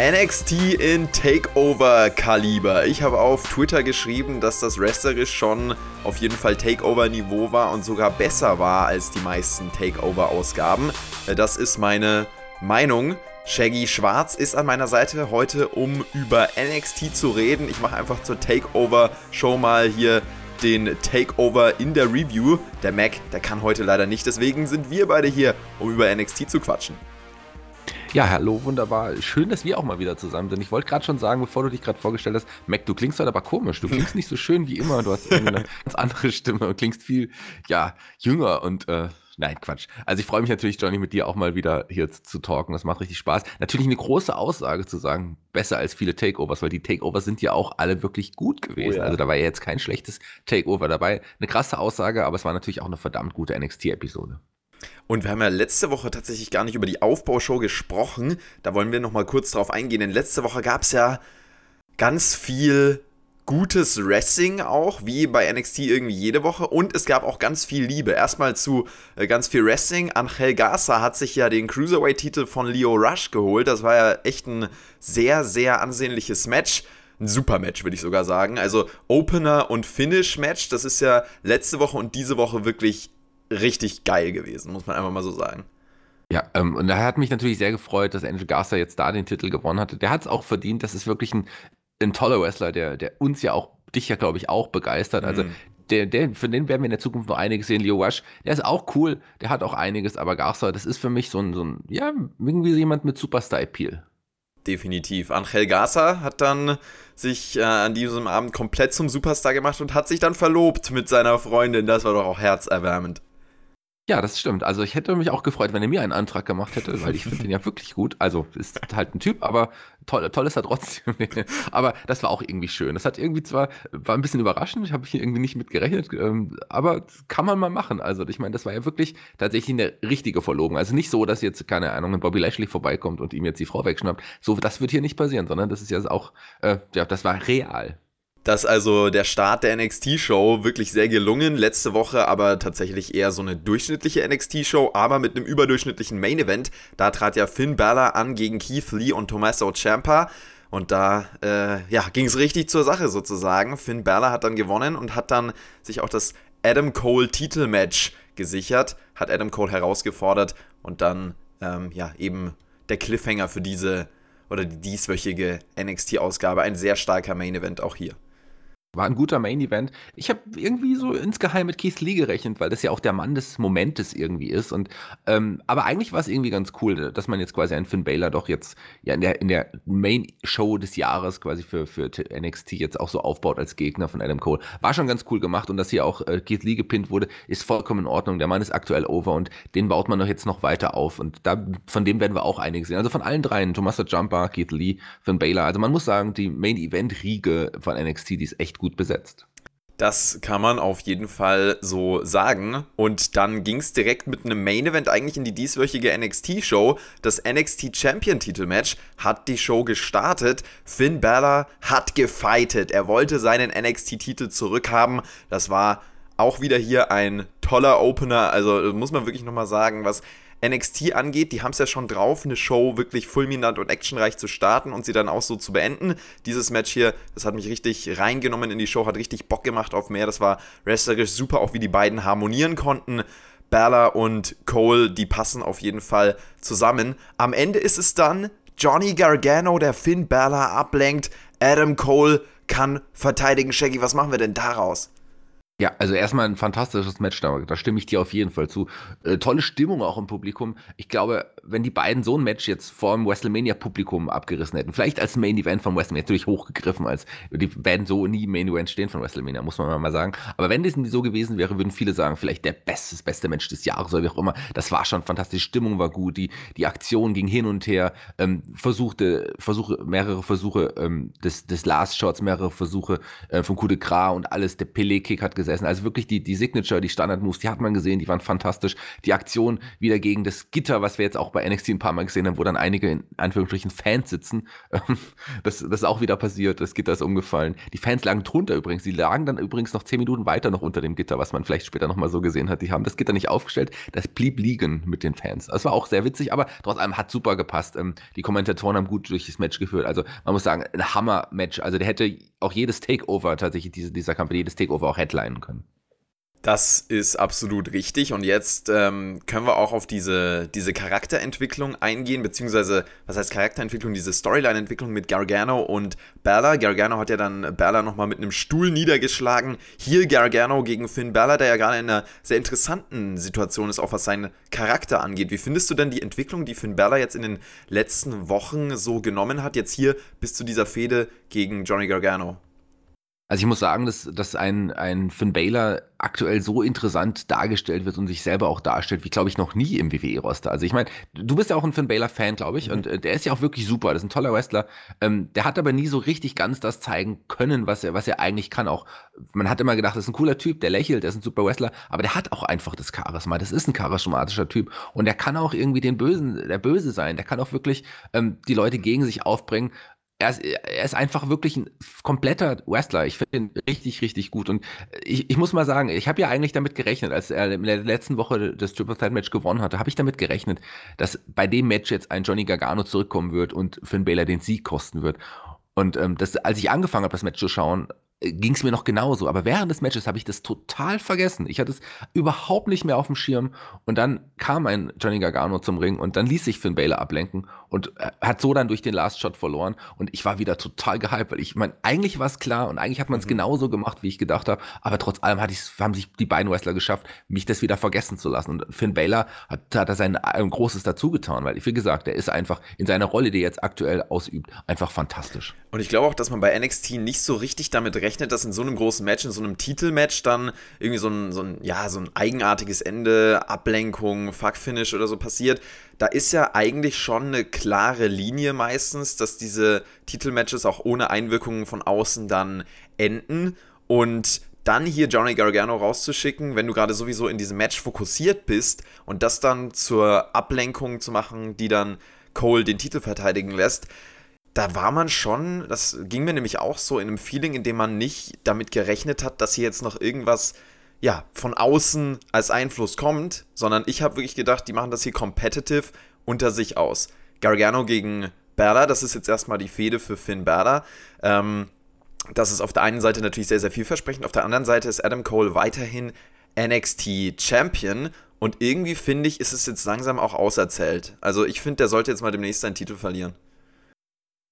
NXT in Takeover-Kaliber. Ich habe auf Twitter geschrieben, dass das wrestlerisch schon auf jeden Fall Takeover-Niveau war und sogar besser war als die meisten Takeover-Ausgaben. Äh, das ist meine Meinung. Shaggy Schwarz ist an meiner Seite heute, um über NXT zu reden. Ich mache einfach zur Takeover-Show mal hier den Takeover in der Review. Der Mac, der kann heute leider nicht, deswegen sind wir beide hier, um über NXT zu quatschen. Ja, hallo, wunderbar. Schön, dass wir auch mal wieder zusammen sind. Ich wollte gerade schon sagen, bevor du dich gerade vorgestellt hast, Mac, du klingst heute aber komisch. Du klingst nicht so schön wie immer. Du hast eine ganz andere Stimme und klingst viel, ja, jünger und, äh, Nein, Quatsch. Also ich freue mich natürlich, Johnny, mit dir auch mal wieder hier zu talken. Das macht richtig Spaß. Natürlich eine große Aussage zu sagen, besser als viele Takeovers, weil die Takeovers sind ja auch alle wirklich gut gewesen. Oh ja. Also da war ja jetzt kein schlechtes Takeover dabei. Eine krasse Aussage, aber es war natürlich auch eine verdammt gute NXT-Episode. Und wir haben ja letzte Woche tatsächlich gar nicht über die Aufbaushow gesprochen. Da wollen wir nochmal kurz drauf eingehen. Denn letzte Woche gab es ja ganz viel gutes Wrestling auch, wie bei NXT irgendwie jede Woche. Und es gab auch ganz viel Liebe. Erstmal zu äh, ganz viel Wrestling. Angel Garza hat sich ja den Cruiserweight-Titel von Leo Rush geholt. Das war ja echt ein sehr, sehr ansehnliches Match ein super Match, würde ich sogar sagen. Also Opener und Finish Match, das ist ja letzte Woche und diese Woche wirklich richtig geil gewesen, muss man einfach mal so sagen. Ja, ähm, und da hat mich natürlich sehr gefreut, dass Angel Garza jetzt da den Titel gewonnen hatte. Der hat es auch verdient. Das ist wirklich ein, ein toller Wrestler, der, der uns ja auch, dich ja, glaube ich, auch begeistert. Also mhm. der, der, für den werden wir in der Zukunft noch einiges sehen. Leo Rush, der ist auch cool, der hat auch einiges, aber Garza, das ist für mich so ein, so ein ja, irgendwie jemand mit Superstar-Appeal. Definitiv. Angel Garza hat dann sich äh, an diesem Abend komplett zum Superstar gemacht und hat sich dann verlobt mit seiner Freundin. Das war doch auch herzerwärmend. Ja, das stimmt. Also ich hätte mich auch gefreut, wenn er mir einen Antrag gemacht hätte, weil ich finde den ja wirklich gut. Also ist halt ein Typ, aber toll, toll ist er trotzdem. aber das war auch irgendwie schön. Das hat irgendwie zwar, war ein bisschen überraschend, ich habe hier irgendwie nicht mit gerechnet, ähm, aber kann man mal machen. Also ich meine, das war ja wirklich tatsächlich eine richtige Verlobung. Also nicht so, dass jetzt, keine Ahnung, ein Bobby Lashley vorbeikommt und ihm jetzt die Frau wegschnappt. So, das wird hier nicht passieren, sondern das ist ja auch, äh, ja, das war real dass also der Start der NXT-Show wirklich sehr gelungen. Letzte Woche aber tatsächlich eher so eine durchschnittliche NXT-Show, aber mit einem überdurchschnittlichen Main-Event. Da trat ja Finn Balor an gegen Keith Lee und Tommaso Ciampa. Und da äh, ja, ging es richtig zur Sache sozusagen. Finn Balor hat dann gewonnen und hat dann sich auch das Adam Cole Titelmatch gesichert, hat Adam Cole herausgefordert und dann ähm, ja eben der Cliffhanger für diese oder die dieswöchige NXT-Ausgabe. Ein sehr starker Main Event auch hier. War ein guter Main-Event. Ich habe irgendwie so insgeheim mit Keith Lee gerechnet, weil das ja auch der Mann des Momentes irgendwie ist. Und, ähm, aber eigentlich war es irgendwie ganz cool, dass man jetzt quasi einen Finn Baylor doch jetzt ja in der, in der Main-Show des Jahres quasi für, für NXT jetzt auch so aufbaut als Gegner von Adam Cole. War schon ganz cool gemacht und dass hier auch äh, Keith Lee gepinnt wurde, ist vollkommen in Ordnung. Der Mann ist aktuell over und den baut man doch jetzt noch weiter auf. Und da, von dem werden wir auch einiges sehen. Also von allen dreien, Tommaso Jumper, Keith Lee, Finn Baylor. Also man muss sagen, die Main-Event-Riege von NXT, die ist echt gut besetzt. Das kann man auf jeden Fall so sagen. Und dann ging es direkt mit einem Main Event eigentlich in die dieswöchige NXT-Show. Das NXT Champion-Titel-Match hat die Show gestartet. Finn Balor hat gefightet. Er wollte seinen NXT-Titel zurückhaben. Das war auch wieder hier ein toller Opener. Also muss man wirklich nochmal sagen, was NXT angeht, die haben es ja schon drauf, eine Show wirklich fulminant und actionreich zu starten und sie dann auch so zu beenden. Dieses Match hier, das hat mich richtig reingenommen in die Show, hat richtig Bock gemacht auf mehr. Das war wrestlerisch super, auch wie die beiden harmonieren konnten. Bella und Cole, die passen auf jeden Fall zusammen. Am Ende ist es dann Johnny Gargano, der Finn Bella ablenkt. Adam Cole kann verteidigen. Shaggy, was machen wir denn daraus? Ja, also erstmal ein fantastisches Match, da, da stimme ich dir auf jeden Fall zu. Äh, tolle Stimmung auch im Publikum. Ich glaube, wenn die beiden so ein Match jetzt vor dem WrestleMania-Publikum abgerissen hätten, vielleicht als Main Event von WrestleMania, natürlich hochgegriffen, als die werden so nie Main Event stehen von WrestleMania, muss man mal sagen. Aber wenn das so gewesen wäre, würden viele sagen, vielleicht der beste, beste Match des Jahres oder wie auch immer. Das war schon fantastisch. Stimmung war gut, die, die Aktion ging hin und her, ähm, versuchte, Versuche, mehrere Versuche ähm, des, des Last Shots, mehrere Versuche äh, von Coup de Gras und alles. Der Pele-Kick hat gesessen. Also wirklich die, die Signature, die Standard-Moves, die hat man gesehen, die waren fantastisch. Die Aktion wieder gegen das Gitter, was wir jetzt auch bei NXT ein paar Mal gesehen haben, wo dann einige in Anführungsstrichen Fans sitzen. das, das ist auch wieder passiert, das Gitter ist umgefallen. Die Fans lagen drunter übrigens. Die lagen dann übrigens noch zehn Minuten weiter noch unter dem Gitter, was man vielleicht später nochmal so gesehen hat. Die haben das Gitter nicht aufgestellt, das blieb liegen mit den Fans. Das war auch sehr witzig, aber trotz allem hat super gepasst. Ähm, die Kommentatoren haben gut durch das Match geführt. Also man muss sagen, ein Hammer-Match. Also der hätte auch jedes Takeover tatsächlich, diese, dieser Kampf, jedes Takeover auch headlinen können. Das ist absolut richtig. Und jetzt ähm, können wir auch auf diese, diese Charakterentwicklung eingehen, beziehungsweise, was heißt Charakterentwicklung, diese Storyline-Entwicklung mit Gargano und Bella. Gargano hat ja dann Bella nochmal mit einem Stuhl niedergeschlagen. Hier Gargano gegen Finn Bella, der ja gerade in einer sehr interessanten Situation ist, auch was seinen Charakter angeht. Wie findest du denn die Entwicklung, die Finn Bella jetzt in den letzten Wochen so genommen hat, jetzt hier bis zu dieser Fehde gegen Johnny Gargano? Also ich muss sagen, dass, dass ein, ein Finn Baylor aktuell so interessant dargestellt wird und sich selber auch darstellt, wie glaube ich noch nie im WWE-Roster. Also ich meine, du bist ja auch ein Finn Baylor-Fan, glaube ich, mhm. und äh, der ist ja auch wirklich super. Das ist ein toller Wrestler. Ähm, der hat aber nie so richtig ganz das zeigen können, was er, was er eigentlich kann. Auch man hat immer gedacht, das ist ein cooler Typ, der lächelt, der ist ein super Wrestler, aber der hat auch einfach das Charisma. Das ist ein charismatischer Typ und der kann auch irgendwie den Bösen, der Böse sein. Der kann auch wirklich ähm, die Leute gegen sich aufbringen er ist, er ist einfach wirklich ein kompletter Wrestler. Ich finde ihn richtig, richtig gut. Und ich, ich muss mal sagen, ich habe ja eigentlich damit gerechnet, als er in der letzten Woche das Triple Threat Match gewonnen hatte, habe ich damit gerechnet, dass bei dem Match jetzt ein Johnny Gargano zurückkommen wird und Finn Baylor den Sieg kosten wird. Und ähm, das, als ich angefangen habe, das Match zu schauen, ging es mir noch genauso. Aber während des Matches habe ich das total vergessen. Ich hatte es überhaupt nicht mehr auf dem Schirm. Und dann kam ein Johnny Gargano zum Ring und dann ließ sich Finn Balor ablenken und äh, hat so dann durch den Last Shot verloren. Und ich war wieder total gehypt, weil ich meine, eigentlich war es klar und eigentlich hat man es mhm. genauso gemacht, wie ich gedacht habe. Aber trotz allem haben sich die beiden Wrestler geschafft, mich das wieder vergessen zu lassen. Und Finn Balor hat, hat da sein ein großes dazu getan, weil, wie gesagt, er ist einfach in seiner Rolle, die er jetzt aktuell ausübt, einfach fantastisch. Und ich glaube auch, dass man bei NXT nicht so richtig damit rechnet, gerechnet, dass in so einem großen Match, in so einem Titelmatch dann irgendwie so ein, so ein, ja, so ein eigenartiges Ende, Ablenkung, Fuckfinish oder so passiert. Da ist ja eigentlich schon eine klare Linie meistens, dass diese Titelmatches auch ohne Einwirkungen von außen dann enden. Und dann hier Johnny Gargano rauszuschicken, wenn du gerade sowieso in diesem Match fokussiert bist und das dann zur Ablenkung zu machen, die dann Cole den Titel verteidigen lässt, da war man schon, das ging mir nämlich auch so in einem Feeling, in dem man nicht damit gerechnet hat, dass hier jetzt noch irgendwas ja, von außen als Einfluss kommt, sondern ich habe wirklich gedacht, die machen das hier competitive unter sich aus. Gargano gegen Berda, das ist jetzt erstmal die Fehde für Finn Berda. Ähm, das ist auf der einen Seite natürlich sehr, sehr vielversprechend, auf der anderen Seite ist Adam Cole weiterhin NXT Champion und irgendwie finde ich, ist es jetzt langsam auch auserzählt. Also ich finde, der sollte jetzt mal demnächst seinen Titel verlieren.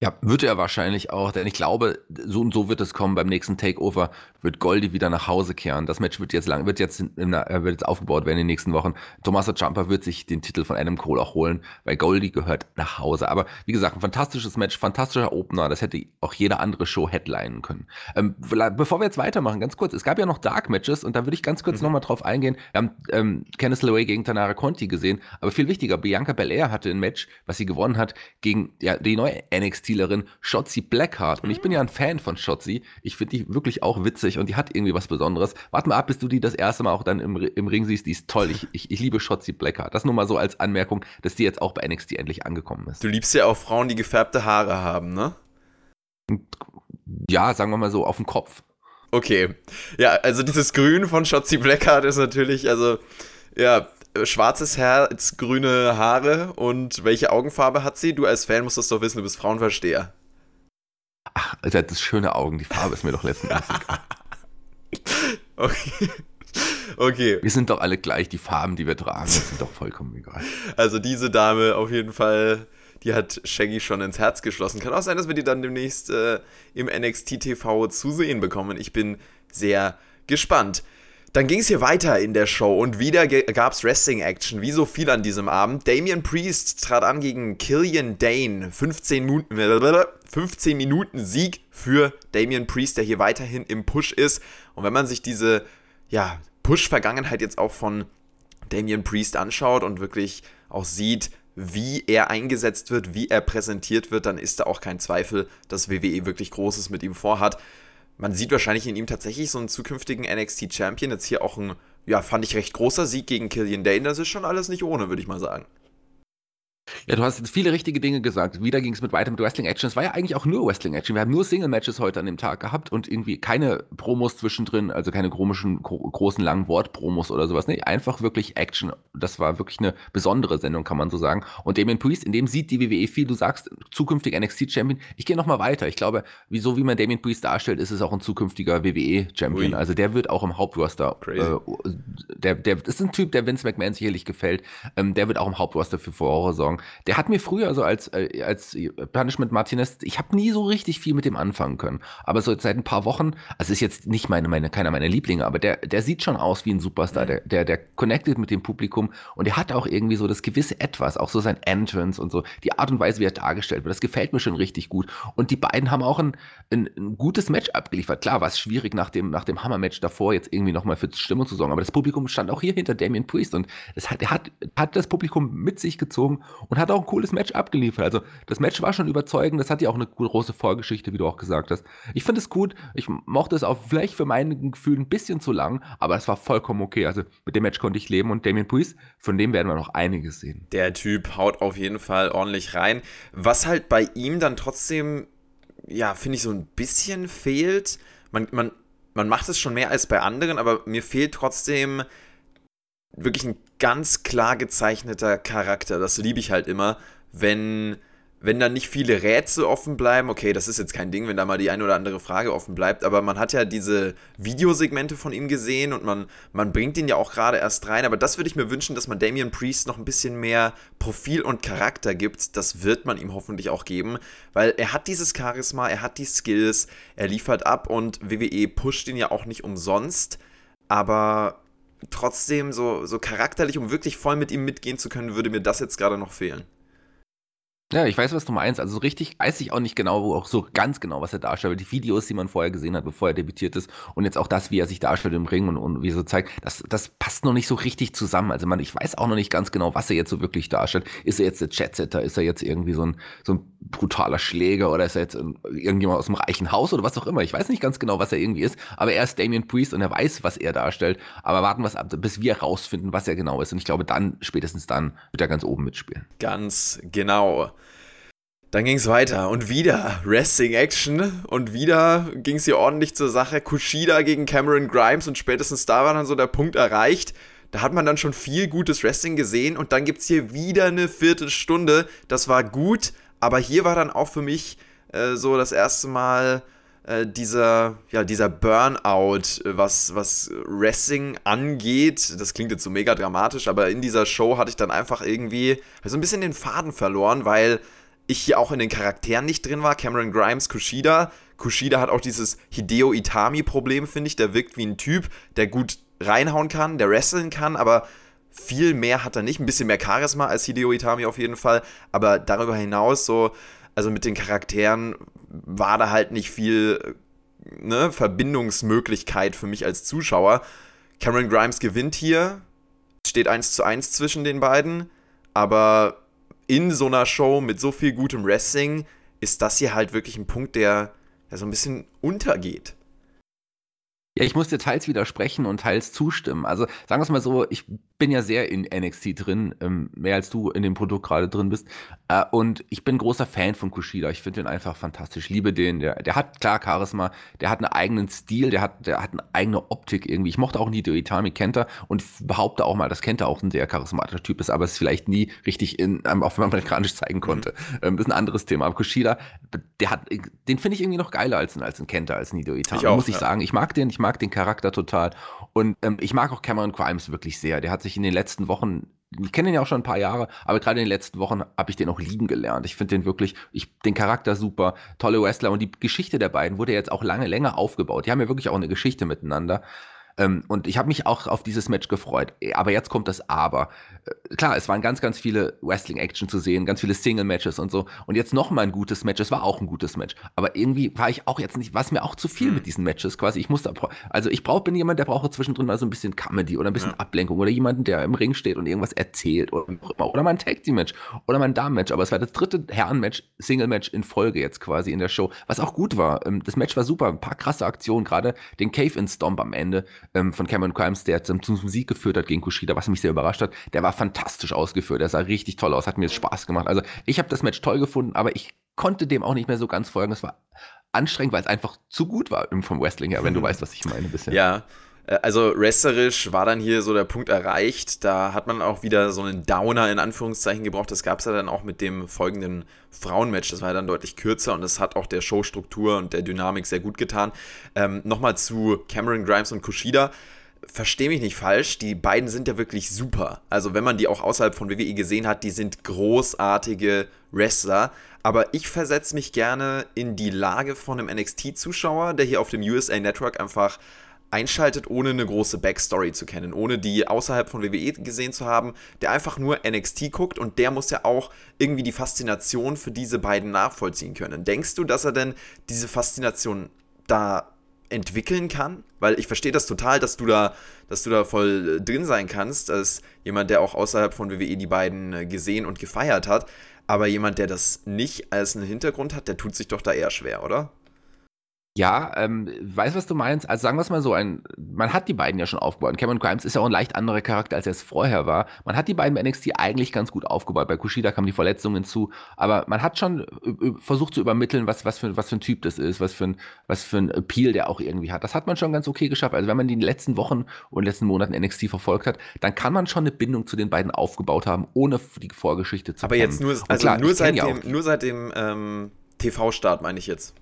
Ja, wird er wahrscheinlich auch, denn ich glaube, so und so wird es kommen. Beim nächsten Takeover wird Goldie wieder nach Hause kehren. Das Match wird jetzt lang, wird jetzt, in, äh, wird jetzt aufgebaut werden in den nächsten Wochen. Tommaso Ciampa wird sich den Titel von Adam Cole auch holen, weil Goldie gehört nach Hause. Aber wie gesagt, ein fantastisches Match, fantastischer Opener. Das hätte auch jede andere Show headlinen können. Ähm, bevor wir jetzt weitermachen, ganz kurz, es gab ja noch Dark Matches und da würde ich ganz kurz mhm. nochmal drauf eingehen. Wir haben ähm, Kenneth LeRae gegen Tanara Conti gesehen, aber viel wichtiger, Bianca Belair hatte ein Match, was sie gewonnen hat, gegen ja, die neue NXT Stilerin Shotzi Blackheart. Und ich bin ja ein Fan von Shotzi. Ich finde die wirklich auch witzig und die hat irgendwie was Besonderes. Warte mal ab, bis du die das erste Mal auch dann im, im Ring siehst. Die ist toll. Ich, ich, ich liebe Shotzi Blackheart. Das nur mal so als Anmerkung, dass die jetzt auch bei NXT endlich angekommen ist. Du liebst ja auch Frauen, die gefärbte Haare haben, ne? Ja, sagen wir mal so, auf dem Kopf. Okay. Ja, also dieses Grün von Shotzi Blackheart ist natürlich, also, ja, schwarzes Herz, grüne Haare und welche Augenfarbe hat sie? Du als Fan musst das doch wissen, du bist Frauenversteher. Ach, hat das schöne Augen, die Farbe ist mir doch letztendlich egal. okay. Okay. Wir sind doch alle gleich, die Farben, die wir tragen, sind doch vollkommen egal. Also diese Dame auf jeden Fall, die hat Shaggy schon ins Herz geschlossen. Kann auch sein, dass wir die dann demnächst äh, im NXT TV zu sehen bekommen. Ich bin sehr gespannt. Dann ging es hier weiter in der Show und wieder gab es Wrestling-Action, wie so viel an diesem Abend. Damian Priest trat an gegen Killian Dane. 15 Minuten, 15 Minuten Sieg für Damian Priest, der hier weiterhin im Push ist. Und wenn man sich diese ja, Push-Vergangenheit jetzt auch von Damian Priest anschaut und wirklich auch sieht, wie er eingesetzt wird, wie er präsentiert wird, dann ist da auch kein Zweifel, dass WWE wirklich Großes mit ihm vorhat. Man sieht wahrscheinlich in ihm tatsächlich so einen zukünftigen NXT Champion. Jetzt hier auch ein, ja, fand ich recht großer Sieg gegen Killian Dane. Das ist schon alles nicht ohne, würde ich mal sagen. Ja, du hast jetzt viele richtige Dinge gesagt. Wieder ging es mit weiter mit Wrestling Action. Es war ja eigentlich auch nur Wrestling Action. Wir haben nur Single Matches heute an dem Tag gehabt und irgendwie keine Promos zwischendrin, also keine komischen, großen, langen Wortpromos oder sowas. Nee, einfach wirklich Action. Das war wirklich eine besondere Sendung, kann man so sagen. Und Damien Priest, in dem sieht die WWE viel. Du sagst, zukünftig NXT Champion. Ich gehe nochmal weiter. Ich glaube, wieso, wie man Damien Priest darstellt, ist es auch ein zukünftiger WWE Champion. Ui. Also der wird auch im Hauptroster. Äh, der, der ist ein Typ, der Vince McMahon sicherlich gefällt. Ähm, der wird auch im Hauptroster für Furore sorgen. Der hat mir früher, also als, äh, als Punishment Martinez, ich habe nie so richtig viel mit dem anfangen können. Aber so seit ein paar Wochen, also ist jetzt nicht meine, meine, keiner meiner Lieblinge, aber der, der sieht schon aus wie ein Superstar. Mhm. Der, der, der connected mit dem Publikum und der hat auch irgendwie so das gewisse Etwas, auch so sein Entrance und so, die Art und Weise, wie er dargestellt wird. Das gefällt mir schon richtig gut. Und die beiden haben auch ein, ein, ein gutes Match abgeliefert. Klar, war es schwierig nach dem, nach dem Hammer-Match davor jetzt irgendwie nochmal für Stimmung zu sorgen, aber das Publikum stand auch hier hinter Damien Priest und es hat, er hat, hat das Publikum mit sich gezogen und hat auch ein cooles Match abgeliefert. Also das Match war schon überzeugend, das hat ja auch eine große Vorgeschichte, wie du auch gesagt hast. Ich finde es gut, ich mochte es auch vielleicht für mein Gefühl ein bisschen zu lang, aber es war vollkommen okay. Also mit dem Match konnte ich leben und Damien Priest, von dem werden wir noch einiges sehen. Der Typ haut auf jeden Fall ordentlich rein. Was halt bei ihm dann trotzdem, ja, finde ich so ein bisschen fehlt, man, man, man macht es schon mehr als bei anderen, aber mir fehlt trotzdem wirklich ein ganz klar gezeichneter Charakter. Das liebe ich halt immer, wenn, wenn da nicht viele Rätsel offen bleiben. Okay, das ist jetzt kein Ding, wenn da mal die eine oder andere Frage offen bleibt, aber man hat ja diese Videosegmente von ihm gesehen und man, man bringt ihn ja auch gerade erst rein. Aber das würde ich mir wünschen, dass man Damian Priest noch ein bisschen mehr Profil und Charakter gibt. Das wird man ihm hoffentlich auch geben, weil er hat dieses Charisma, er hat die Skills, er liefert ab und WWE pusht ihn ja auch nicht umsonst. Aber trotzdem so, so charakterlich, um wirklich voll mit ihm mitgehen zu können, würde mir das jetzt gerade noch fehlen. Ja, ich weiß, was du meinst. Also so richtig weiß ich auch nicht genau, wo auch so ganz genau, was er darstellt. Die Videos, die man vorher gesehen hat, bevor er debütiert ist und jetzt auch das, wie er sich darstellt im Ring und, und wie er so zeigt, das, das passt noch nicht so richtig zusammen. Also man, ich weiß auch noch nicht ganz genau, was er jetzt so wirklich darstellt. Ist er jetzt der Chatsetter? Ist er jetzt irgendwie so ein, so ein brutaler Schläger oder ist er jetzt irgendjemand aus dem reichen Haus oder was auch immer? Ich weiß nicht ganz genau, was er irgendwie ist, aber er ist Damien Priest und er weiß, was er darstellt. Aber warten wir ab, bis wir herausfinden, was er genau ist. Und ich glaube, dann, spätestens dann, wird er ganz oben mitspielen. Ganz genau. Dann ging es weiter und wieder Wrestling Action und wieder ging es hier ordentlich zur Sache. Kushida gegen Cameron Grimes und spätestens da war dann so der Punkt erreicht. Da hat man dann schon viel gutes Wrestling gesehen und dann gibt es hier wieder eine Viertelstunde. Das war gut, aber hier war dann auch für mich äh, so das erste Mal äh, dieser, ja, dieser Burnout, äh, was, was Wrestling angeht. Das klingt jetzt so mega dramatisch, aber in dieser Show hatte ich dann einfach irgendwie so ein bisschen den Faden verloren, weil ich hier auch in den Charakteren nicht drin war. Cameron Grimes, Kushida. Kushida hat auch dieses Hideo Itami-Problem, finde ich. Der wirkt wie ein Typ, der gut reinhauen kann, der wresteln kann, aber viel mehr hat er nicht. Ein bisschen mehr Charisma als Hideo Itami auf jeden Fall. Aber darüber hinaus, so, also mit den Charakteren war da halt nicht viel ne, Verbindungsmöglichkeit für mich als Zuschauer. Cameron Grimes gewinnt hier, steht 1 zu 1 zwischen den beiden, aber in so einer Show mit so viel gutem Wrestling ist das hier halt wirklich ein Punkt, der, der so ein bisschen untergeht. Ja, ich muss dir teils widersprechen und teils zustimmen. Also sagen wir es mal so, ich bin ja sehr in NXT drin, ähm, mehr als du in dem Produkt gerade drin bist. Äh, und ich bin großer Fan von Kushida. Ich finde den einfach fantastisch. Liebe den. Der, der hat klar Charisma, der hat einen eigenen Stil, der hat, der hat eine eigene Optik irgendwie. Ich mochte auch Nito Itami Kenta und behaupte auch mal, dass Kenta auch ein sehr charismatischer Typ ist, aber es vielleicht nie richtig in, ähm, auf amerikanisch zeigen konnte. Mhm. Ähm, das ist ein anderes Thema. Aber Kushida, der hat, den finde ich irgendwie noch geiler als, als ein Kenta, als Nito Itami. Muss ich ja. sagen. Ich mag den, ich mag den Charakter total. Und ähm, ich mag auch Cameron Grimes wirklich sehr. Der hat sich in den letzten Wochen, ich kenne ihn ja auch schon ein paar Jahre, aber gerade in den letzten Wochen habe ich den auch lieben gelernt. Ich finde den wirklich, ich, den Charakter super, tolle Wrestler und die Geschichte der beiden wurde jetzt auch lange länger aufgebaut. Die haben ja wirklich auch eine Geschichte miteinander. Ähm, und ich habe mich auch auf dieses Match gefreut. Aber jetzt kommt das Aber. Äh, klar, es waren ganz, ganz viele Wrestling-Action zu sehen, ganz viele Single-Matches und so. Und jetzt noch mal ein gutes Match. Es war auch ein gutes Match. Aber irgendwie war ich auch jetzt nicht, war es mir auch zu viel mhm. mit diesen Matches quasi. Ich musste, also ich brauche, bin jemand, der braucht zwischendrin mal so ein bisschen Comedy oder ein bisschen ja. Ablenkung oder jemanden, der im Ring steht und irgendwas erzählt oder, oder mal ein Tag-Team-Match oder mal ein Damen-Match. Aber es war das dritte Herren-Match, Single-Match in Folge jetzt quasi in der Show, was auch gut war. Ähm, das Match war super, ein paar krasse Aktionen, gerade den Cave-In-Stomp am Ende ähm, von Cameron Crimes, der zum, zum Sieg geführt hat gegen Kushida, was mich sehr überrascht hat. Der war fantastisch ausgeführt, der sah richtig toll aus, hat mir Spaß gemacht. Also ich habe das Match toll gefunden, aber ich konnte dem auch nicht mehr so ganz folgen. Es war anstrengend, weil es einfach zu gut war vom Wrestling her, wenn du weißt, was ich meine bisher. Ja, also wrestlerisch war dann hier so der Punkt erreicht. Da hat man auch wieder so einen Downer in Anführungszeichen gebraucht. Das gab es ja dann auch mit dem folgenden Frauenmatch. Das war ja dann deutlich kürzer und das hat auch der Showstruktur und der Dynamik sehr gut getan. Ähm, Nochmal zu Cameron Grimes und Kushida. Verstehe mich nicht falsch, die beiden sind ja wirklich super. Also, wenn man die auch außerhalb von WWE gesehen hat, die sind großartige Wrestler. Aber ich versetze mich gerne in die Lage von einem NXT-Zuschauer, der hier auf dem USA Network einfach einschaltet, ohne eine große Backstory zu kennen, ohne die außerhalb von WWE gesehen zu haben, der einfach nur NXT guckt und der muss ja auch irgendwie die Faszination für diese beiden nachvollziehen können. Denkst du, dass er denn diese Faszination da entwickeln kann? Weil ich verstehe das total, dass du da, dass du da voll drin sein kannst, als jemand, der auch außerhalb von WWE die beiden äh, gesehen und gefeiert hat. Aber jemand, der das nicht als einen Hintergrund hat, der tut sich doch da eher schwer, oder? Ja, ähm, weiß, was du meinst. Also sagen wir es mal so, ein, man hat die beiden ja schon aufgebaut. Cameron Grimes ist ja auch ein leicht anderer Charakter, als er es vorher war. Man hat die beiden bei NXT eigentlich ganz gut aufgebaut. Bei Kushida kamen die Verletzungen zu, aber man hat schon versucht zu übermitteln, was, was, für, was für ein Typ das ist, was für ein, was für ein Appeal der auch irgendwie hat. Das hat man schon ganz okay geschafft. Also wenn man die letzten Wochen und letzten Monaten NXT verfolgt hat, dann kann man schon eine Bindung zu den beiden aufgebaut haben, ohne die Vorgeschichte zu Aber kennen. jetzt nur, also klar, nur, seit dem, nur seit dem ähm, TV-Start meine ich jetzt.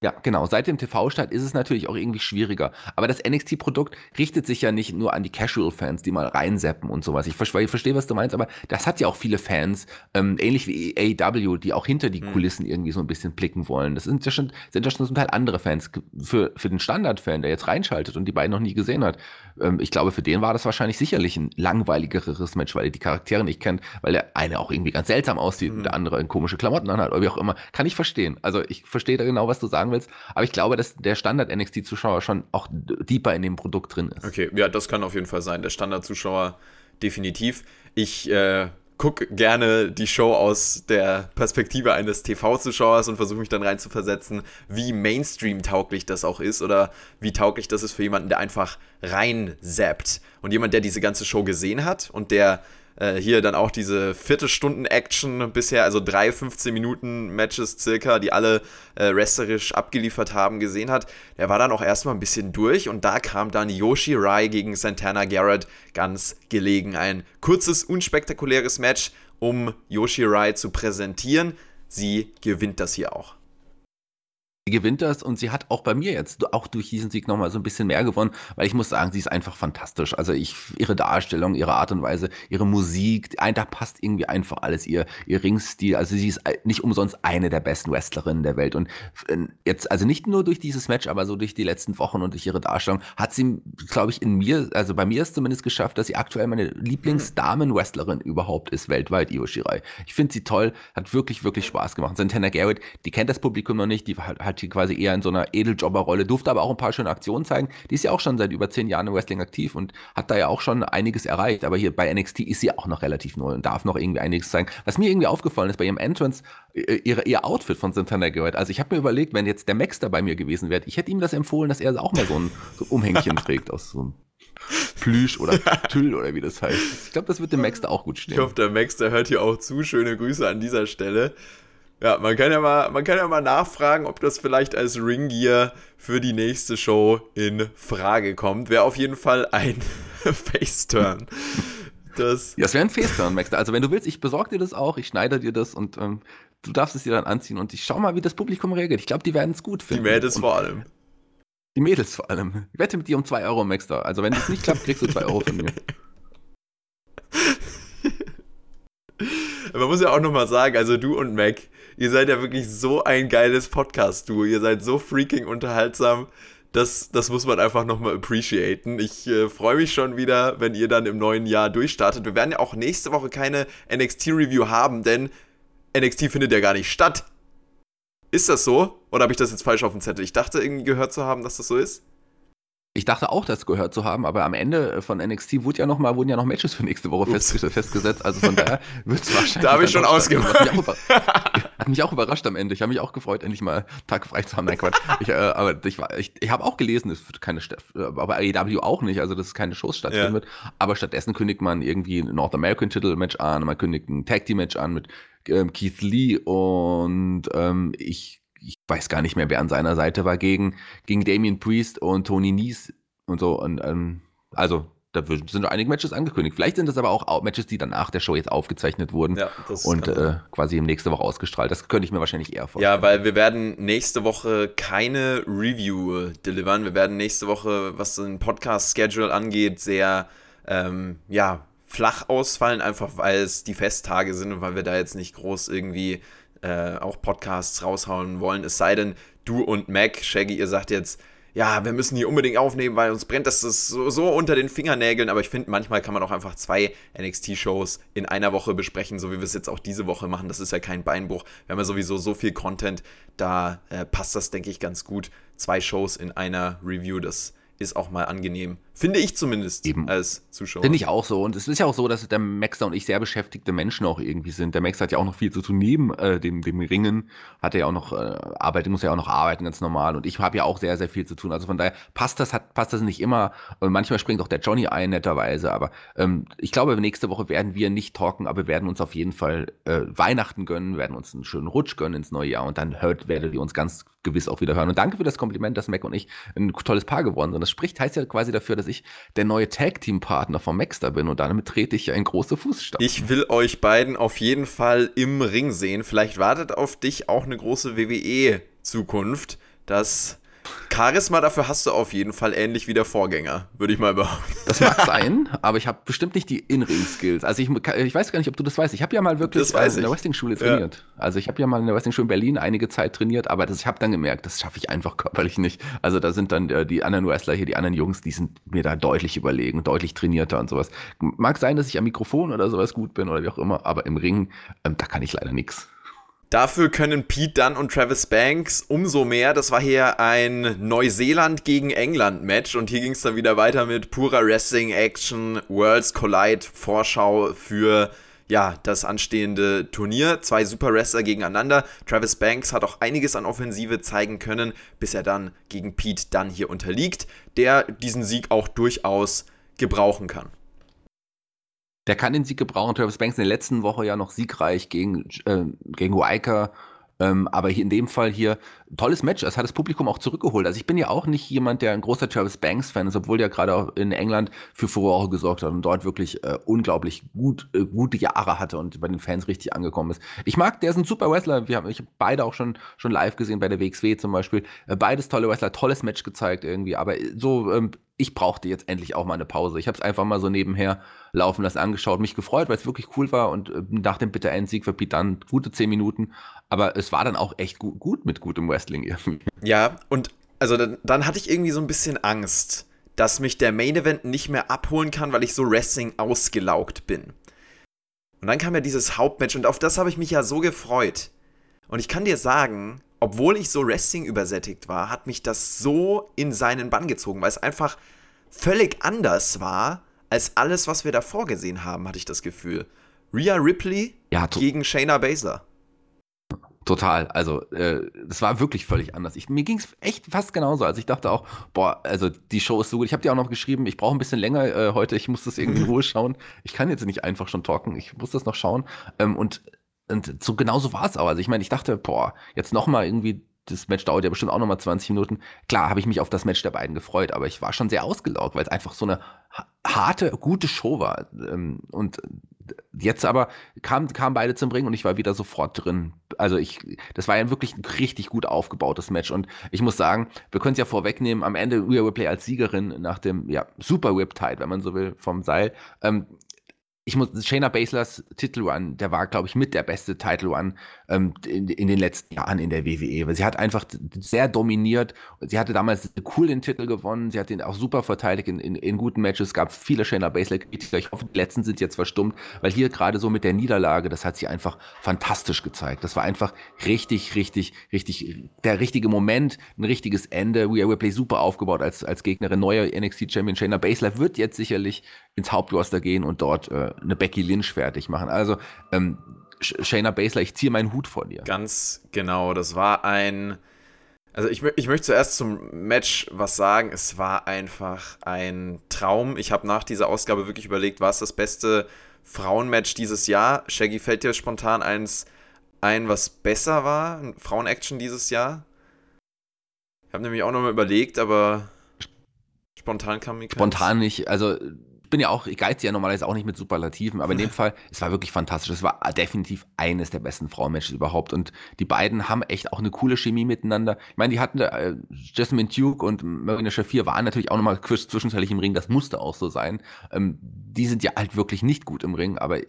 Ja, genau. Seit dem TV-Start ist es natürlich auch irgendwie schwieriger. Aber das NXT-Produkt richtet sich ja nicht nur an die Casual-Fans, die mal reinseppen und sowas. Ich, ver ich verstehe, was du meinst, aber das hat ja auch viele Fans, ähm, ähnlich wie AEW, die auch hinter die mhm. Kulissen irgendwie so ein bisschen blicken wollen. Das sind ja schon, sind ja schon zum Teil andere Fans. Für, für den Standard-Fan, der jetzt reinschaltet und die beiden noch nie gesehen hat, ähm, ich glaube, für den war das wahrscheinlich sicherlich ein langweiligeres Match, weil er die Charaktere nicht kennt, weil der eine auch irgendwie ganz seltsam aussieht mhm. und der andere komische Klamotten anhat oder wie auch immer. Kann ich verstehen. Also ich verstehe da genau, was du sagen sagen willst. Aber ich glaube, dass der Standard-NXT-Zuschauer schon auch deeper in dem Produkt drin ist. Okay, ja, das kann auf jeden Fall sein. Der Standard-Zuschauer definitiv. Ich äh, gucke gerne die Show aus der Perspektive eines TV-Zuschauers und versuche mich dann rein zu versetzen, wie Mainstream-tauglich das auch ist oder wie tauglich das ist für jemanden, der einfach rein zappt. Und jemand, der diese ganze Show gesehen hat und der äh, hier dann auch diese Viertelstunden-Action bisher, also drei 15-Minuten-Matches circa, die alle äh, wrestlerisch abgeliefert haben, gesehen hat, der war dann auch erstmal ein bisschen durch und da kam dann Yoshi Rai gegen Santana Garrett ganz gelegen. Ein kurzes, unspektakuläres Match, um Yoshi Rai zu präsentieren. Sie gewinnt das hier auch. Gewinnt das und sie hat auch bei mir jetzt auch durch diesen Sieg nochmal so ein bisschen mehr gewonnen, weil ich muss sagen, sie ist einfach fantastisch. Also ich, ihre Darstellung, ihre Art und Weise, ihre Musik, da passt irgendwie einfach alles, ihr, ihr Ringstil. Also sie ist nicht umsonst eine der besten Wrestlerinnen der Welt. Und äh, jetzt, also nicht nur durch dieses Match, aber so durch die letzten Wochen und durch ihre Darstellung, hat sie, glaube ich, in mir, also bei mir ist zumindest geschafft, dass sie aktuell meine Lieblingsdamen-Wrestlerin überhaupt ist, weltweit, Io Shirai. Ich finde sie toll, hat wirklich, wirklich Spaß gemacht. Santana Garrett, die kennt das Publikum noch nicht, die hat, hier quasi eher in so einer Edeljobber-Rolle, durfte aber auch ein paar schöne Aktionen zeigen. Die ist ja auch schon seit über zehn Jahren im Wrestling aktiv und hat da ja auch schon einiges erreicht. Aber hier bei NXT ist sie auch noch relativ neu und darf noch irgendwie einiges zeigen. Was mir irgendwie aufgefallen ist bei ihrem Entrance, ihre, ihr Outfit von Santana Garrett. Also ich habe mir überlegt, wenn jetzt der Max da bei mir gewesen wäre, ich hätte ihm das empfohlen, dass er auch mal so ein, so ein Umhängchen trägt aus so einem Plüsch oder Tüll oder wie das heißt. Ich glaube, das wird dem Max da auch gut stehen. Ich hoffe, der Max, der hört hier auch zu. Schöne Grüße an dieser Stelle. Ja, man kann ja mal, man kann ja mal nachfragen, ob das vielleicht als Ringgear für die nächste Show in Frage kommt. Wäre auf jeden Fall ein Face-Turn. Das, ja, das wäre ein Face-Turn, Max. Also wenn du willst, ich besorge dir das auch, ich schneide dir das und ähm, du darfst es dir dann anziehen und ich schau mal, wie das Publikum reagiert. Ich glaube, die werden es gut finden. Die Mädels und vor allem. Die Mädels vor allem. Ich wette mit dir um 2 Euro, Max. Da. Also wenn es nicht klappt, kriegst du 2 Euro von mir. Man muss ja auch nochmal sagen, also du und Mac, ihr seid ja wirklich so ein geiles Podcast-Duo. Ihr seid so freaking unterhaltsam. Das, das muss man einfach nochmal appreciaten. Ich äh, freue mich schon wieder, wenn ihr dann im neuen Jahr durchstartet. Wir werden ja auch nächste Woche keine NXT-Review haben, denn NXT findet ja gar nicht statt. Ist das so? Oder habe ich das jetzt falsch auf dem Zettel? Ich dachte irgendwie gehört zu haben, dass das so ist. Ich dachte auch, das gehört zu haben, aber am Ende von NXT wurde ja noch mal, wurden ja noch Matches für nächste Woche festgesetzt, festgesetzt. Also von daher wird es wahrscheinlich. Da habe ich schon ausgemacht. Hat mich auch überrascht am Ende. Ich habe mich auch gefreut, endlich mal Tag frei zu haben. Nein, Quatsch. Ich, äh, aber ich, ich, ich habe auch gelesen, es wird keine, aber AEW auch nicht, also dass es keine Shows stattfinden ja. wird. Aber stattdessen kündigt man irgendwie ein North American Title Match an, man kündigt ein Tag Team Match an mit ähm, Keith Lee und ähm, ich ich weiß gar nicht mehr, wer an seiner Seite war, gegen, gegen Damien Priest und Tony Nies und so. Und, ähm, also, da sind einige Matches angekündigt. Vielleicht sind das aber auch Matches, die dann nach der Show jetzt aufgezeichnet wurden ja, und äh, quasi im nächste Woche ausgestrahlt. Das könnte ich mir wahrscheinlich eher vorstellen. Ja, weil wir werden nächste Woche keine Review delivern. Wir werden nächste Woche, was den Podcast-Schedule angeht, sehr ähm, ja, flach ausfallen, einfach weil es die Festtage sind und weil wir da jetzt nicht groß irgendwie äh, auch Podcasts raushauen wollen. Es sei denn, du und Mac, Shaggy, ihr sagt jetzt, ja, wir müssen hier unbedingt aufnehmen, weil uns brennt das so, so unter den Fingernägeln. Aber ich finde, manchmal kann man auch einfach zwei NXT-Shows in einer Woche besprechen, so wie wir es jetzt auch diese Woche machen. Das ist ja kein Beinbruch. Wir haben ja sowieso so viel Content, da äh, passt das, denke ich, ganz gut. Zwei Shows in einer Review, das ist auch mal angenehm. Finde ich zumindest Eben. als Zuschauer. Finde ich auch so. Und es ist ja auch so, dass der Maxter und ich sehr beschäftigte Menschen auch irgendwie sind. Der Max hat ja auch noch viel zu tun neben äh, dem, dem Ringen. Hat er ja auch noch, äh, arbeitet, muss ja auch noch arbeiten, ganz normal. Und ich habe ja auch sehr, sehr viel zu tun. Also von daher passt das, hat, passt das nicht immer. Und manchmal springt auch der Johnny ein, netterweise. Aber ähm, ich glaube, nächste Woche werden wir nicht talken, aber wir werden uns auf jeden Fall äh, Weihnachten gönnen, werden uns einen schönen Rutsch gönnen ins neue Jahr. Und dann hört, werdet ihr uns ganz gewiss auch wieder hören. Und danke für das Kompliment, dass Mac und ich ein tolles Paar geworden sind. Das spricht, heißt ja quasi dafür, dass ich der neue Tag-Team-Partner vom Maxter bin und damit trete ich ja in große Fußstapfen. Ich will euch beiden auf jeden Fall im Ring sehen. Vielleicht wartet auf dich auch eine große WWE-Zukunft. Das Charisma dafür hast du auf jeden Fall ähnlich wie der Vorgänger, würde ich mal behaupten. Das mag sein, aber ich habe bestimmt nicht die In-Ring-Skills. Also ich, ich weiß gar nicht, ob du das weißt. Ich habe ja mal wirklich äh, in der Wrestling-Schule trainiert. Ja. Also ich habe ja mal in der Wrestling-Schule in Berlin einige Zeit trainiert, aber das, ich habe dann gemerkt, das schaffe ich einfach körperlich nicht. Also da sind dann äh, die anderen Wrestler hier, die anderen Jungs, die sind mir da deutlich überlegen, deutlich trainierter und sowas. Mag sein, dass ich am Mikrofon oder sowas gut bin oder wie auch immer, aber im Ring, ähm, da kann ich leider nichts. Dafür können Pete Dunn und Travis Banks umso mehr. Das war hier ein Neuseeland gegen England Match und hier ging es dann wieder weiter mit purer Wrestling Action, Worlds Collide Vorschau für ja, das anstehende Turnier. Zwei Super Wrestler gegeneinander. Travis Banks hat auch einiges an Offensive zeigen können, bis er dann gegen Pete Dunn hier unterliegt, der diesen Sieg auch durchaus gebrauchen kann. Der kann den Sieg gebrauchen. Travis Banks in der letzten Woche ja noch siegreich gegen, äh, gegen Waika. Ähm, aber hier in dem Fall hier, tolles Match. Es hat das Publikum auch zurückgeholt. Also ich bin ja auch nicht jemand, der ein großer Travis Banks-Fan ist, obwohl der gerade auch in England für Furore gesorgt hat und dort wirklich äh, unglaublich gut, äh, gute Jahre hatte und bei den Fans richtig angekommen ist. Ich mag, der ist ein super Wrestler. Wir haben, ich habe beide auch schon, schon live gesehen, bei der WXW zum Beispiel. Äh, beides tolle Wrestler, tolles Match gezeigt irgendwie. Aber so ähm, ich brauchte jetzt endlich auch mal eine Pause. Ich habe es einfach mal so nebenher laufen lassen, angeschaut, mich gefreut, weil es wirklich cool war und äh, nach dem bitter Endsieg für Pete dann gute zehn Minuten. Aber es war dann auch echt gut, gut mit gutem Wrestling irgendwie. Ja, und also dann, dann hatte ich irgendwie so ein bisschen Angst, dass mich der Main Event nicht mehr abholen kann, weil ich so Wrestling ausgelaugt bin. Und dann kam ja dieses Hauptmatch und auf das habe ich mich ja so gefreut. Und ich kann dir sagen, obwohl ich so Wrestling übersättigt war, hat mich das so in seinen Bann gezogen, weil es einfach völlig anders war als alles, was wir davor gesehen haben, hatte ich das Gefühl. Rhea Ripley ja, gegen Shayna Baszler. Total. Also, äh, das war wirklich völlig anders. Ich, mir ging es echt fast genauso. Also, ich dachte auch, boah, also die Show ist so gut. Ich habe dir auch noch geschrieben, ich brauche ein bisschen länger äh, heute. Ich muss das irgendwie in Ruhe schauen. Ich kann jetzt nicht einfach schon talken. Ich muss das noch schauen. Ähm, und und so genauso war es auch. Also ich meine, ich dachte, boah, jetzt nochmal irgendwie, das Match dauert ja bestimmt auch nochmal 20 Minuten. Klar habe ich mich auf das Match der beiden gefreut, aber ich war schon sehr ausgelaugt, weil es einfach so eine harte, gute Show war. Ähm, und jetzt aber kamen kam beide zum Ring und ich war wieder sofort drin. Also ich, das war ja wirklich ein richtig gut aufgebautes Match und ich muss sagen, wir können es ja vorwegnehmen, am Ende Rhea Ripley als Siegerin nach dem ja, Super Whip Tide, wenn man so will, vom Seil, ähm, ich muss, Shayna Baslers Titelrun, der war, glaube ich, mit der beste Title Run ähm, in, in, den letzten Jahren in der WWE. Weil sie hat einfach sehr dominiert. Sie hatte damals cool den Titel gewonnen. Sie hat den auch super verteidigt in, in, in guten Matches. Es gab viele Shayna Baszler Kritiker. Ich hoffe, die letzten sind jetzt verstummt, weil hier gerade so mit der Niederlage, das hat sie einfach fantastisch gezeigt. Das war einfach richtig, richtig, richtig, der richtige Moment, ein richtiges Ende. Rhea Ripley super aufgebaut als, als Gegnerin. Neuer NXT Champion Shayna Baszler wird jetzt sicherlich ins Hauptroster gehen und dort äh, eine Becky Lynch fertig machen. Also ähm, Shayna Baszler, ich ziehe meinen Hut vor dir. Ganz genau, das war ein. Also ich, ich möchte zuerst zum Match was sagen. Es war einfach ein Traum. Ich habe nach dieser Ausgabe wirklich überlegt, war es das beste Frauenmatch dieses Jahr? Shaggy, fällt dir spontan eins ein, was besser war? Frauen-Action dieses Jahr? Ich habe nämlich auch nochmal überlegt, aber spontan kam mir Spontan nicht. Also bin ja auch, ich geiz ja normalerweise auch nicht mit Superlativen, aber in dem Fall, es war wirklich fantastisch. Es war definitiv eines der besten Frauenmatches überhaupt. Und die beiden haben echt auch eine coole Chemie miteinander. Ich meine, die hatten, äh, Jasmine Duke und Marina Shafir waren natürlich auch nochmal zwischenzeitlich im Ring. Das musste auch so sein. Ähm, die sind ja halt wirklich nicht gut im Ring, aber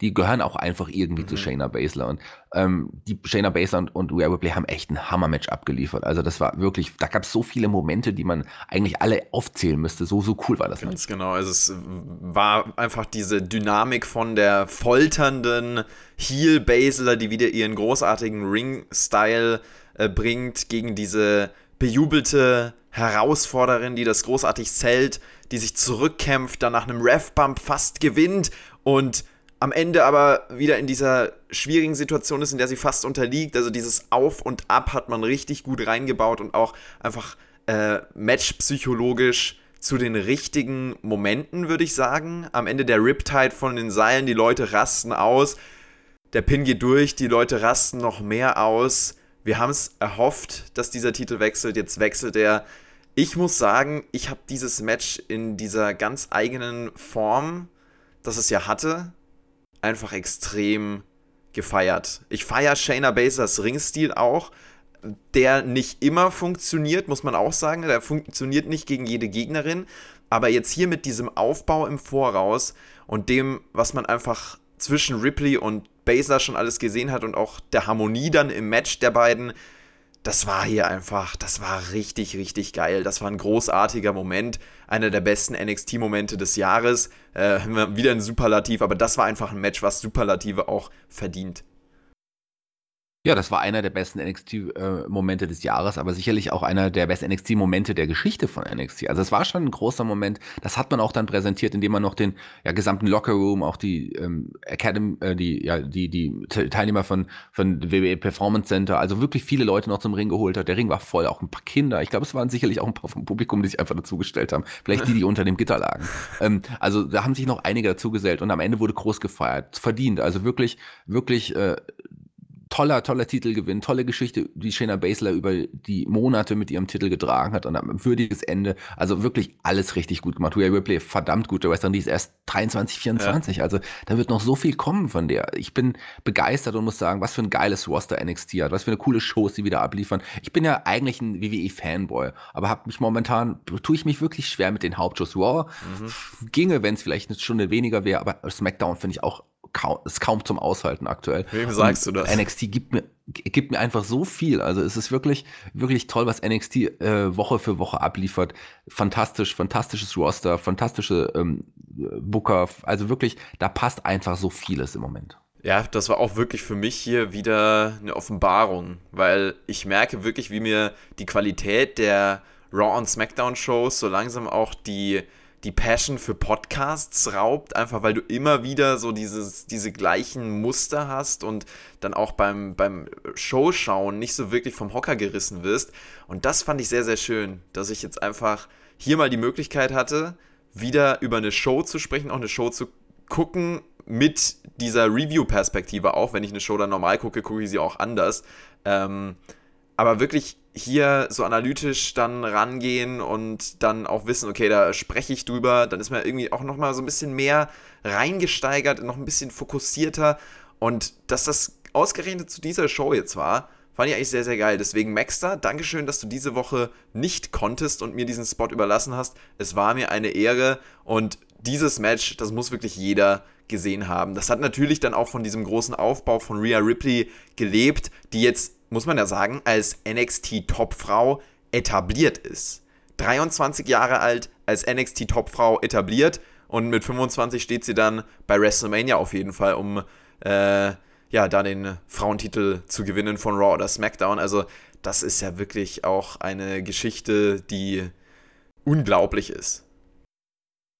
die gehören auch einfach irgendwie mhm. zu Shayna Baszler. Und ähm, die Shayna Baszler und, und Rhea Ripley haben echt ein Hammer-Match abgeliefert. Also das war wirklich, da gab es so viele Momente, die man eigentlich alle aufzählen müsste. So, so cool war das. Ganz Match. genau. Also es war einfach diese Dynamik von der folternden Heel Baszler, die wieder ihren großartigen Ring-Style äh, bringt, gegen diese bejubelte Herausforderin, die das großartig zählt, die sich zurückkämpft, dann nach einem Ref-Bump fast gewinnt und am Ende aber wieder in dieser schwierigen Situation ist, in der sie fast unterliegt. Also dieses Auf und Ab hat man richtig gut reingebaut und auch einfach äh, matchpsychologisch zu den richtigen Momenten, würde ich sagen. Am Ende der Riptide von den Seilen, die Leute rasten aus. Der Pin geht durch, die Leute rasten noch mehr aus. Wir haben es erhofft, dass dieser Titel wechselt. Jetzt wechselt er. Ich muss sagen, ich habe dieses Match in dieser ganz eigenen Form, das es ja hatte, einfach extrem gefeiert. Ich feiere Shayna Baszlers Ringstil auch, der nicht immer funktioniert, muss man auch sagen. Der funktioniert nicht gegen jede Gegnerin. Aber jetzt hier mit diesem Aufbau im Voraus und dem, was man einfach zwischen Ripley und Baszler schon alles gesehen hat und auch der Harmonie dann im Match der beiden, das war hier einfach, das war richtig, richtig geil. Das war ein großartiger Moment. Einer der besten NXT-Momente des Jahres. Äh, wieder ein Superlativ, aber das war einfach ein Match, was Superlative auch verdient. Ja, das war einer der besten NXT-Momente äh, des Jahres, aber sicherlich auch einer der besten NXT-Momente der Geschichte von NXT. Also es war schon ein großer Moment. Das hat man auch dann präsentiert, indem man noch den ja, gesamten Locker-Room, auch die ähm, Academy, äh, die, ja, die, die Teilnehmer von, von WWE Performance Center, also wirklich viele Leute noch zum Ring geholt hat. Der Ring war voll, auch ein paar Kinder. Ich glaube, es waren sicherlich auch ein paar vom Publikum, die sich einfach dazugestellt haben. Vielleicht die, die unter dem Gitter lagen. Ähm, also da haben sich noch einige dazugesellt und am Ende wurde groß gefeiert. Verdient. Also wirklich, wirklich äh, toller, toller Titelgewinn, tolle Geschichte, die Shayna Baszler über die Monate mit ihrem Titel getragen hat und ein würdiges Ende. Also wirklich alles richtig gut gemacht. Rhea Ripley, verdammt gute Wrestlerin, die ist erst 23, 24. Ja. Also da wird noch so viel kommen von der. Ich bin begeistert und muss sagen, was für ein geiles Roster NXT hat, was für eine coole Shows sie wieder abliefern. Ich bin ja eigentlich ein WWE-Fanboy, aber habe mich momentan, tue ich mich wirklich schwer mit den Hauptshows. Raw mhm. ginge, wenn es vielleicht eine Stunde weniger wäre, aber SmackDown finde ich auch kaum, ist kaum zum Aushalten aktuell. Wem sagst und du das? NXT gibt mir, gibt mir einfach so viel. Also es ist wirklich, wirklich toll, was NXT äh, Woche für Woche abliefert. Fantastisch, fantastisches Roster, fantastische ähm, Booker. Also wirklich, da passt einfach so vieles im Moment. Ja, das war auch wirklich für mich hier wieder eine Offenbarung, weil ich merke wirklich, wie mir die Qualität der Raw und SmackDown Shows so langsam auch die die Passion für Podcasts raubt, einfach weil du immer wieder so dieses, diese gleichen Muster hast und dann auch beim, beim Showschauen nicht so wirklich vom Hocker gerissen wirst. Und das fand ich sehr, sehr schön, dass ich jetzt einfach hier mal die Möglichkeit hatte, wieder über eine Show zu sprechen, auch eine Show zu gucken mit dieser Review-Perspektive auch. Wenn ich eine Show dann normal gucke, gucke ich sie auch anders. Ähm, aber wirklich hier so analytisch dann rangehen und dann auch wissen, okay, da spreche ich drüber, dann ist man irgendwie auch nochmal so ein bisschen mehr reingesteigert, noch ein bisschen fokussierter und dass das ausgerechnet zu dieser Show jetzt war, fand ich eigentlich sehr, sehr geil. Deswegen, Maxter, Dankeschön, dass du diese Woche nicht konntest und mir diesen Spot überlassen hast. Es war mir eine Ehre und dieses Match, das muss wirklich jeder gesehen haben. Das hat natürlich dann auch von diesem großen Aufbau von Rhea Ripley gelebt, die jetzt, muss man ja sagen, als NXT-Topfrau etabliert ist. 23 Jahre alt, als NXT-Topfrau etabliert und mit 25 steht sie dann bei WrestleMania auf jeden Fall, um äh, ja, da den Frauentitel zu gewinnen von Raw oder SmackDown. Also, das ist ja wirklich auch eine Geschichte, die unglaublich ist.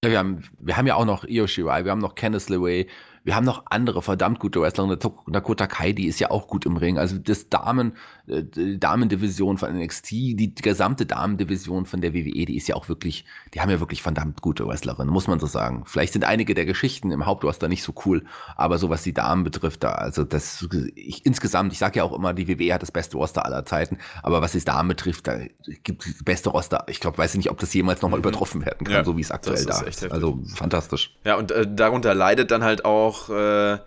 Ja, wir haben, wir haben ja auch noch Io Shirai, wir haben noch Candice LeRae, wir haben noch andere verdammt gute Wrestler. Dakota Kai, die ist ja auch gut im Ring. Also das Damen, äh, die Damendivision von NXT, die gesamte Damendivision von der WWE, die ist ja auch wirklich, die haben ja wirklich verdammt gute Wrestlerinnen, muss man so sagen. Vielleicht sind einige der Geschichten im Hauptroster nicht so cool, aber so was die Damen betrifft, da, also das ich, insgesamt, ich sage ja auch immer, die WWE hat das beste Roster aller Zeiten, aber was die Damen betrifft, da gibt es das beste Roster. Ich glaube, weiß nicht, ob das jemals nochmal mhm. übertroffen werden kann, ja, so wie es aktuell da ist. Also fantastisch. Ja, und äh, darunter leidet dann halt auch auch äh,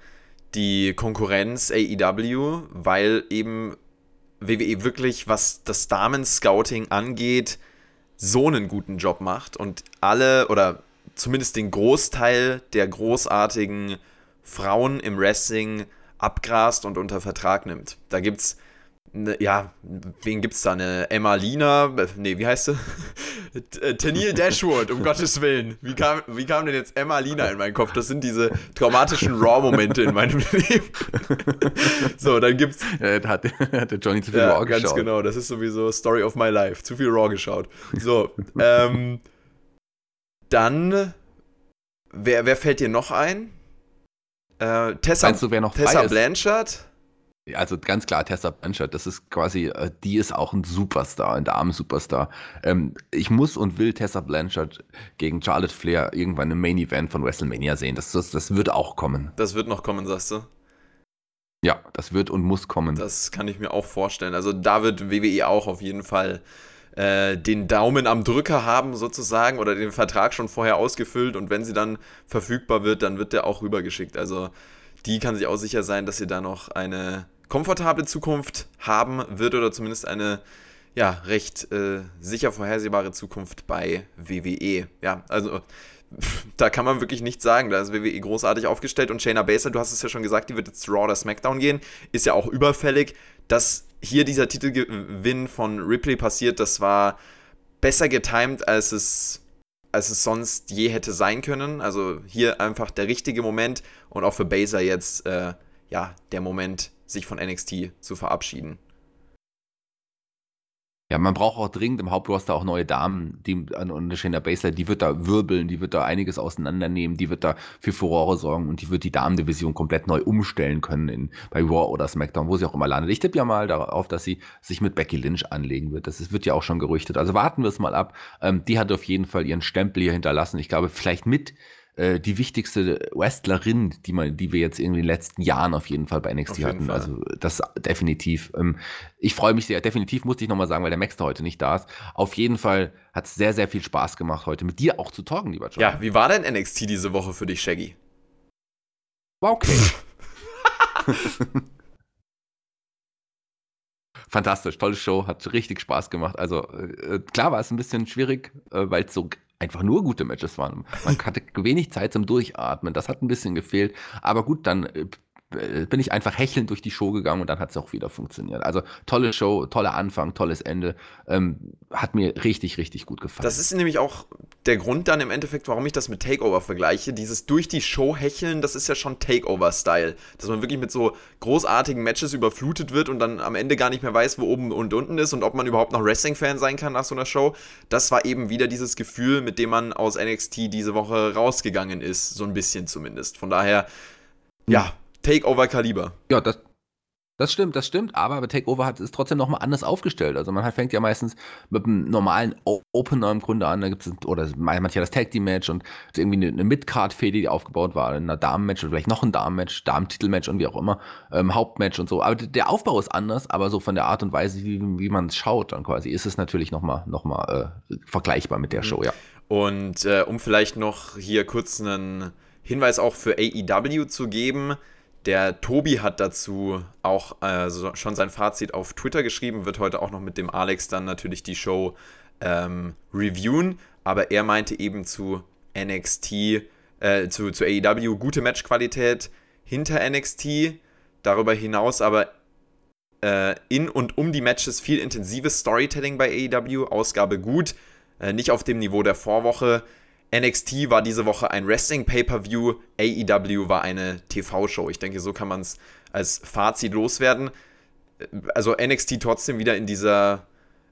die Konkurrenz AEW, weil eben WWE wirklich, was das Damen-Scouting angeht, so einen guten Job macht und alle oder zumindest den Großteil der großartigen Frauen im Wrestling abgrast und unter Vertrag nimmt. Da gibt es Ne, ja, wen gibt's da? Eine Emma Lina? Nee, wie heißt sie? Äh, Tennille Dashwood, um Gottes Willen. Wie kam, wie kam denn jetzt Emma Lina in meinen Kopf? Das sind diese traumatischen Raw-Momente in meinem Leben. so, dann gibt's. Ja, hat, hat der Johnny zu viel ja, Raw geschaut. Ganz genau, das ist sowieso Story of my life. Zu viel Raw geschaut. So, ähm. Dann. Wer, wer fällt dir noch ein? Äh, Tessa, du, wer noch Tessa Blanchard? Also ganz klar, Tessa Blanchard, das ist quasi, äh, die ist auch ein Superstar, ein Damen-Superstar. Ähm, ich muss und will Tessa Blanchard gegen Charlotte Flair irgendwann im Main Event von WrestleMania sehen. Das, das, das wird auch kommen. Das wird noch kommen, sagst du? Ja, das wird und muss kommen. Das kann ich mir auch vorstellen. Also da wird WWE auch auf jeden Fall äh, den Daumen am Drücker haben sozusagen oder den Vertrag schon vorher ausgefüllt und wenn sie dann verfügbar wird, dann wird der auch rübergeschickt. Also die kann sich auch sicher sein, dass sie da noch eine komfortable Zukunft haben wird oder zumindest eine ja, recht äh, sicher vorhersehbare Zukunft bei WWE. Ja, also da kann man wirklich nichts sagen. Da ist WWE großartig aufgestellt und Shayna Baszler, du hast es ja schon gesagt, die wird jetzt Raw oder SmackDown gehen, ist ja auch überfällig. Dass hier dieser Titelgewinn von Ripley passiert, das war besser getimed, als es, als es sonst je hätte sein können. Also hier einfach der richtige Moment und auch für Baszler jetzt äh, ja, der Moment, sich von NXT zu verabschieden. Ja, man braucht auch dringend im Hauptroster auch neue Damen, die und Shayna Baszler, die wird da wirbeln, die wird da einiges auseinandernehmen, die wird da für Furore sorgen und die wird die Damendivision komplett neu umstellen können in, bei Raw oder SmackDown, wo sie auch immer landet. Ich tippe ja mal darauf, dass sie sich mit Becky Lynch anlegen wird. Das wird ja auch schon gerüchtet. Also warten wir es mal ab. Ähm, die hat auf jeden Fall ihren Stempel hier hinterlassen. Ich glaube, vielleicht mit äh, die wichtigste Wrestlerin, die, man, die wir jetzt in den letzten Jahren auf jeden Fall bei NXT hatten. Fall. Also das definitiv. Ähm, ich freue mich sehr. Definitiv musste ich nochmal sagen, weil der Max da heute nicht da ist. Auf jeden Fall hat es sehr, sehr viel Spaß gemacht, heute mit dir auch zu talken, lieber John. Ja, wie war denn NXT diese Woche für dich, Shaggy? War okay. fantastisch, tolle Show, hat richtig Spaß gemacht. Also äh, klar war es ein bisschen schwierig, äh, weil es so einfach nur gute Matches waren. Man hatte wenig Zeit zum Durchatmen, das hat ein bisschen gefehlt. Aber gut, dann äh, bin ich einfach hechelnd durch die Show gegangen und dann hat es auch wieder funktioniert. Also tolle Show, toller Anfang, tolles Ende. Ähm, hat mir richtig, richtig gut gefallen. Das ist nämlich auch der Grund dann im Endeffekt, warum ich das mit Takeover vergleiche. Dieses durch die Show hecheln, das ist ja schon Takeover-Style. Dass man wirklich mit so großartigen Matches überflutet wird und dann am Ende gar nicht mehr weiß, wo oben und unten ist und ob man überhaupt noch Wrestling-Fan sein kann nach so einer Show. Das war eben wieder dieses Gefühl, mit dem man aus NXT diese Woche rausgegangen ist. So ein bisschen zumindest. Von daher, ja, Takeover-Kaliber. Ja, das, das stimmt, das stimmt, aber bei Takeover hat es trotzdem nochmal anders aufgestellt. Also man hat, fängt ja meistens mit einem normalen Opener im Grunde an, da gibt es, oder manchmal das Tag Team Match und irgendwie eine, eine Mid-Card-Fehde, die aufgebaut war, in einer Damen-Match oder vielleicht noch ein Damen-Match, Damen-Titel-Match und wie auch immer, ähm, Hauptmatch und so. Aber der Aufbau ist anders, aber so von der Art und Weise, wie, wie man es schaut, dann quasi, ist es natürlich nochmal noch mal, äh, vergleichbar mit der mhm. Show, ja. Und äh, um vielleicht noch hier kurz einen Hinweis auch für AEW zu geben, der Tobi hat dazu auch äh, schon sein Fazit auf Twitter geschrieben, wird heute auch noch mit dem Alex dann natürlich die Show ähm, reviewen. Aber er meinte eben zu NXT, äh, zu, zu AEW, gute Matchqualität hinter NXT. Darüber hinaus aber äh, in und um die Matches viel intensives Storytelling bei AEW, Ausgabe gut, äh, nicht auf dem Niveau der Vorwoche. NXT war diese Woche ein Wrestling-Pay-Per-View, AEW war eine TV-Show. Ich denke, so kann man es als Fazit loswerden. Also NXT trotzdem wieder in dieser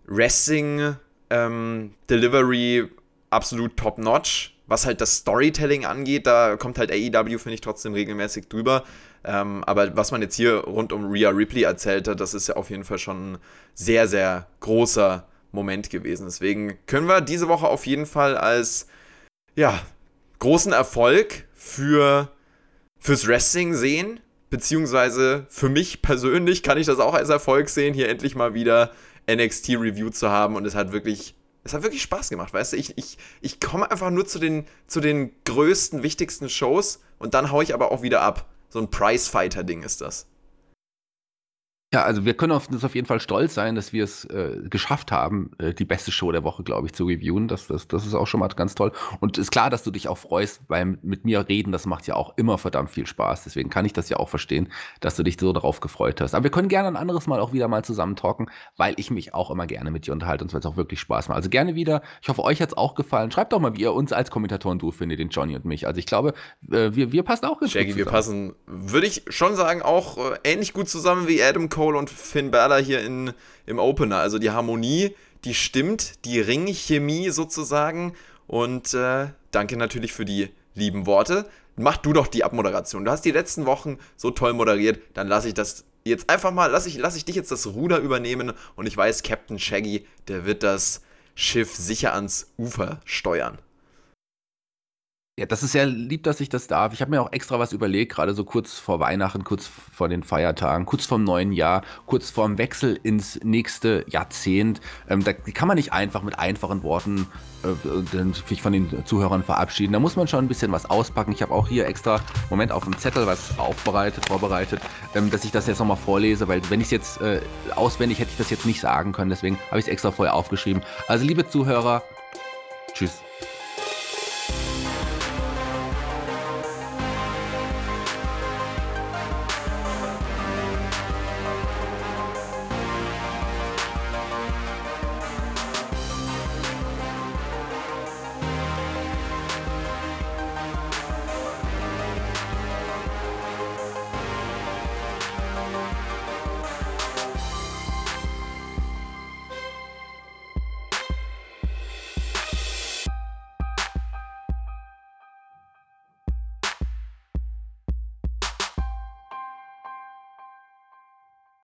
Wrestling-Delivery ähm, absolut top-notch. Was halt das Storytelling angeht, da kommt halt AEW, finde ich, trotzdem regelmäßig drüber. Ähm, aber was man jetzt hier rund um Rhea Ripley erzählt hat, das ist ja auf jeden Fall schon ein sehr, sehr großer Moment gewesen. Deswegen können wir diese Woche auf jeden Fall als ja, großen Erfolg für, fürs Wrestling sehen. Beziehungsweise für mich persönlich kann ich das auch als Erfolg sehen, hier endlich mal wieder NXT Review zu haben. Und es hat wirklich, es hat wirklich Spaß gemacht, weißt du? Ich, ich, ich komme einfach nur zu den, zu den größten, wichtigsten Shows und dann haue ich aber auch wieder ab. So ein Prizefighter-Ding ist das. Ja, also wir können auf uns auf jeden Fall stolz sein, dass wir es äh, geschafft haben, äh, die beste Show der Woche, glaube ich, zu reviewen. Das, das, das ist auch schon mal ganz toll. Und ist klar, dass du dich auch freust beim mit mir reden. Das macht ja auch immer verdammt viel Spaß. Deswegen kann ich das ja auch verstehen, dass du dich so darauf gefreut hast. Aber wir können gerne ein anderes Mal auch wieder mal zusammen talken, weil ich mich auch immer gerne mit dir unterhalte und es wird auch wirklich Spaß macht. Also gerne wieder. Ich hoffe, euch hat es auch gefallen. Schreibt doch mal, wie ihr uns als Kommentatoren du findet, den Johnny und mich. Also ich glaube, äh, wir, wir passen auch ganz Shaggy, gut zusammen. wir passen, würde ich schon sagen, auch äh, ähnlich gut zusammen wie Adam Cole Cole und Finn Balor hier in, im Opener. Also die Harmonie, die stimmt, die Ringchemie sozusagen. Und äh, danke natürlich für die lieben Worte. Mach du doch die Abmoderation. Du hast die letzten Wochen so toll moderiert, dann lasse ich das jetzt einfach mal, lasse ich, lass ich dich jetzt das Ruder übernehmen und ich weiß, Captain Shaggy, der wird das Schiff sicher ans Ufer steuern. Ja, das ist sehr lieb, dass ich das darf. Ich habe mir auch extra was überlegt, gerade so kurz vor Weihnachten, kurz vor den Feiertagen, kurz vorm neuen Jahr, kurz vorm Wechsel ins nächste Jahrzehnt. Ähm, da kann man nicht einfach mit einfachen Worten äh, sich von den Zuhörern verabschieden. Da muss man schon ein bisschen was auspacken. Ich habe auch hier extra, Moment, auf dem Zettel was aufbereitet, vorbereitet, ähm, dass ich das jetzt nochmal vorlese, weil wenn ich es jetzt äh, auswendig hätte ich das jetzt nicht sagen können. Deswegen habe ich es extra vorher aufgeschrieben. Also liebe Zuhörer, tschüss.